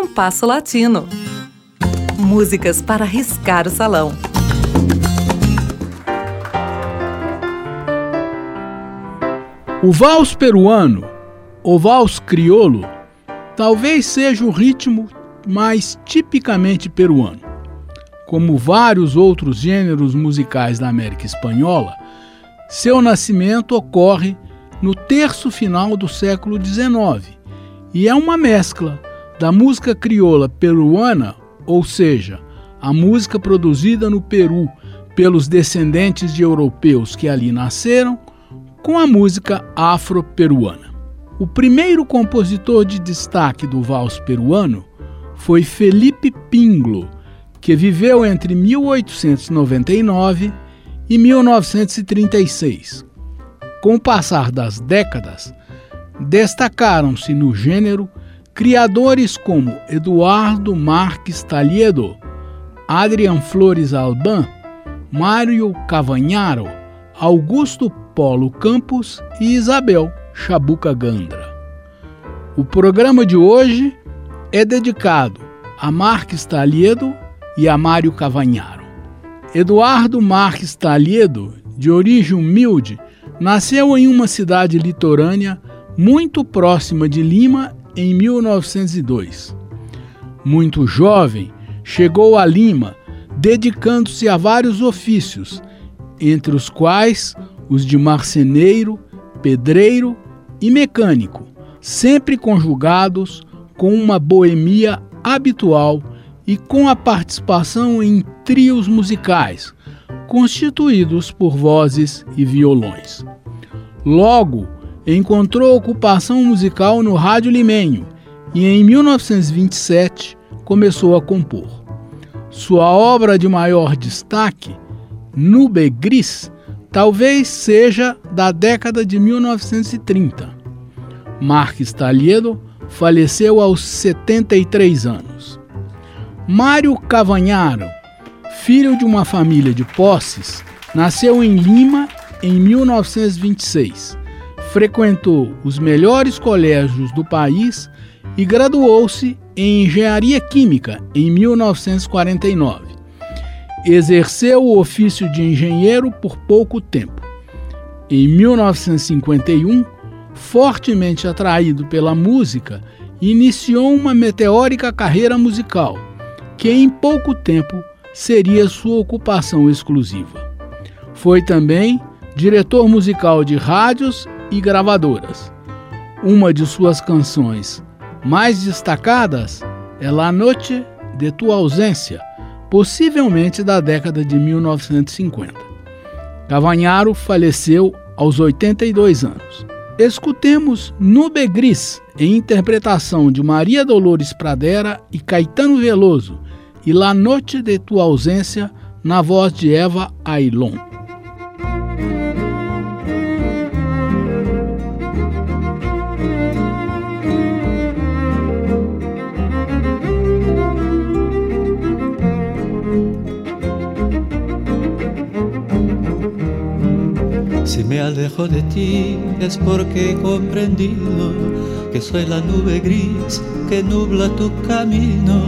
Compasso Latino. Músicas para riscar o salão. O vals peruano, ou vals crioulo, talvez seja o ritmo mais tipicamente peruano. Como vários outros gêneros musicais da América Espanhola, seu nascimento ocorre no terço final do século XIX e é uma mescla da música crioula peruana, ou seja, a música produzida no Peru pelos descendentes de europeus que ali nasceram, com a música afro-peruana. O primeiro compositor de destaque do vals peruano foi Felipe Pinglo, que viveu entre 1899 e 1936. Com o passar das décadas, destacaram-se no gênero criadores como Eduardo Marques Taliedo, Adrian Flores Alban, Mário Cavagnaro, Augusto Polo Campos e Isabel Chabuca Gandra. O programa de hoje é dedicado a Marques Taliedo e a Mário Cavagnaro. Eduardo Marques Taliedo, de origem humilde, nasceu em uma cidade litorânea muito próxima de Lima em 1902. Muito jovem, chegou a Lima, dedicando-se a vários ofícios, entre os quais os de marceneiro, pedreiro e mecânico, sempre conjugados com uma boemia habitual e com a participação em trios musicais, constituídos por vozes e violões. Logo, encontrou ocupação musical no Rádio Limenho e em 1927 começou a compor. Sua obra de maior destaque, Nube Gris, talvez seja da década de 1930. Marques Taliedo faleceu aos 73 anos. Mário Cavanharo, filho de uma família de posses, nasceu em Lima em 1926 frequentou os melhores colégios do país e graduou-se em Engenharia Química em 1949. Exerceu o ofício de engenheiro por pouco tempo. Em 1951, fortemente atraído pela música, iniciou uma meteórica carreira musical, que em pouco tempo seria sua ocupação exclusiva. Foi também diretor musical de rádios e gravadoras. Uma de suas canções mais destacadas é La Noche de Tua Ausência, possivelmente da década de 1950. Cavanharo faleceu aos 82 anos. Escutemos Nube Gris, em interpretação de Maria Dolores Pradera e Caetano Veloso, e La Noche de Tua Ausência, na voz de Eva Ailon. Alejo de ti es porque he comprendido que soy la nube gris que nubla tu camino.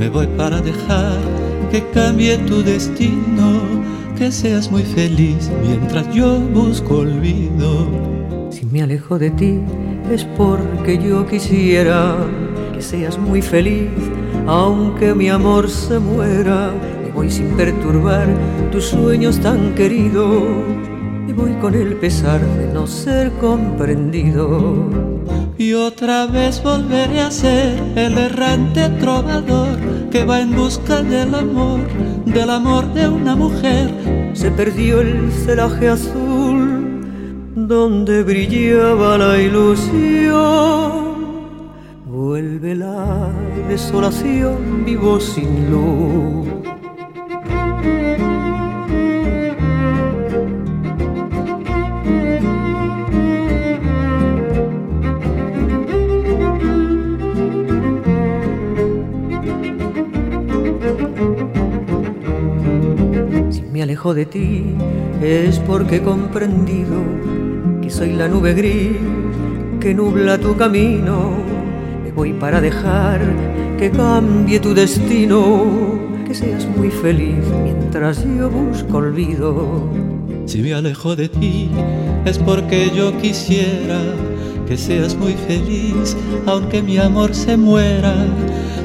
Me voy para dejar que cambie tu destino, que seas muy feliz mientras yo busco olvido. Si me alejo de ti es porque yo quisiera que seas muy feliz, aunque mi amor se muera. Me voy sin perturbar tus sueños tan queridos y voy con el pesar de no ser comprendido. Y otra vez volveré a ser el errante trovador que va en busca del amor, del amor de una mujer. Se perdió el celaje azul donde brillaba la ilusión. Vuelve la desolación, vivo sin luz alejo de ti es porque he comprendido que soy la nube gris que nubla tu camino. Me voy para dejar que cambie tu destino, que seas muy feliz mientras yo busco olvido. Si me alejo de ti es porque yo quisiera que seas muy feliz, aunque mi amor se muera.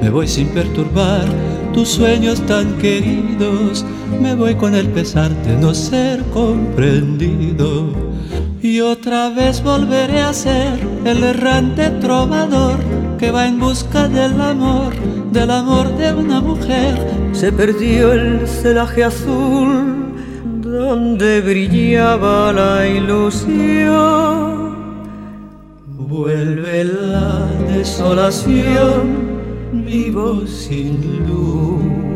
Me voy sin perturbar tus sueños tan queridos, me voy con el pesar de no ser comprendido. Y otra vez volveré a ser el errante trovador que va en busca del amor, del amor de una mujer. Se perdió el celaje azul donde brillaba la ilusión. Vuelve la desolación, vivo sin luz.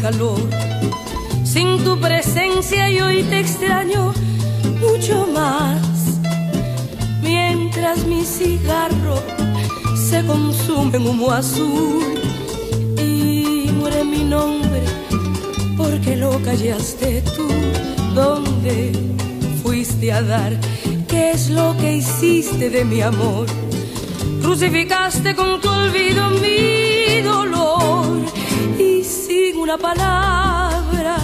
Calor. Sin tu presencia y hoy te extraño mucho más. Mientras mi cigarro se consume en humo azul y muere mi nombre porque lo callaste tú. ¿Dónde fuiste a dar? ¿Qué es lo que hiciste de mi amor? Crucificaste con tu olvido mi dolor una palabra,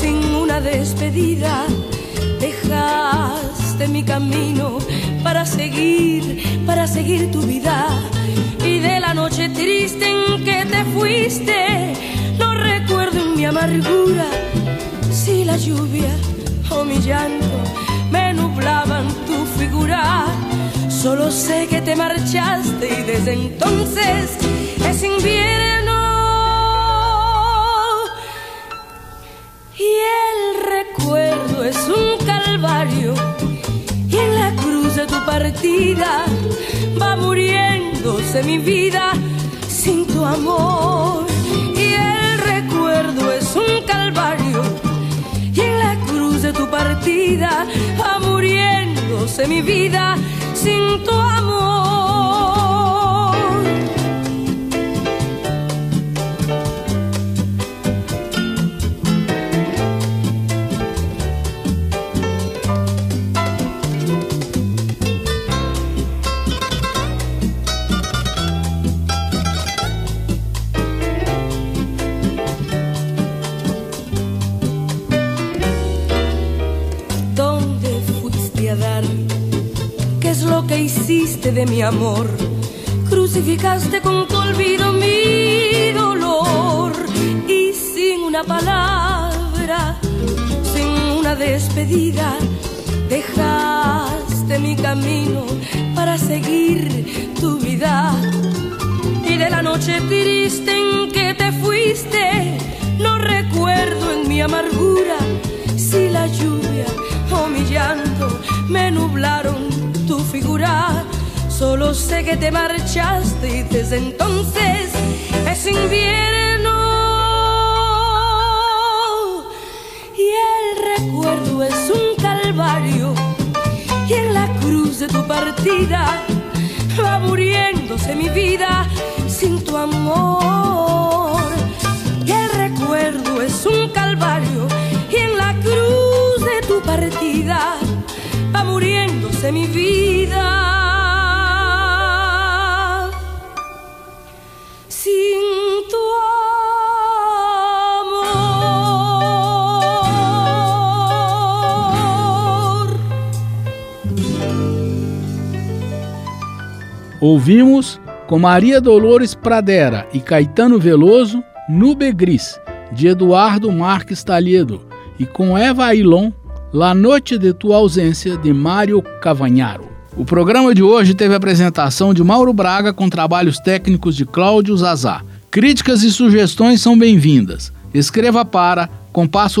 sin una despedida, dejaste mi camino para seguir, para seguir tu vida. Y de la noche triste en que te fuiste, no recuerdo en mi amargura si la lluvia o mi llanto me nublaban tu figura. Solo sé que te marchaste y desde entonces mi vida sin tu amor. Y el recuerdo es un calvario y en la cruz de tu partida va muriéndose mi vida sin tu amor. Mi amor. Crucificaste con tu olvido mi dolor y sin una palabra, sin una despedida, dejaste mi camino para seguir tu vida. Y de la noche triste en sé que te marchaste y desde entonces es invierno. Y el recuerdo es un calvario. Y en la cruz de tu partida va muriéndose mi vida sin tu amor. Y el recuerdo es un calvario. Y en la cruz de tu partida va muriéndose mi vida. Ouvimos com Maria Dolores Pradera e Caetano Veloso, Nube Gris, de Eduardo Marques Talhedo, e com Eva Ailon, La Noite de Tua Ausência, de Mário Cavagnaro. O programa de hoje teve a apresentação de Mauro Braga com trabalhos técnicos de Cláudio Zazá. Críticas e sugestões são bem-vindas. Escreva para compasso.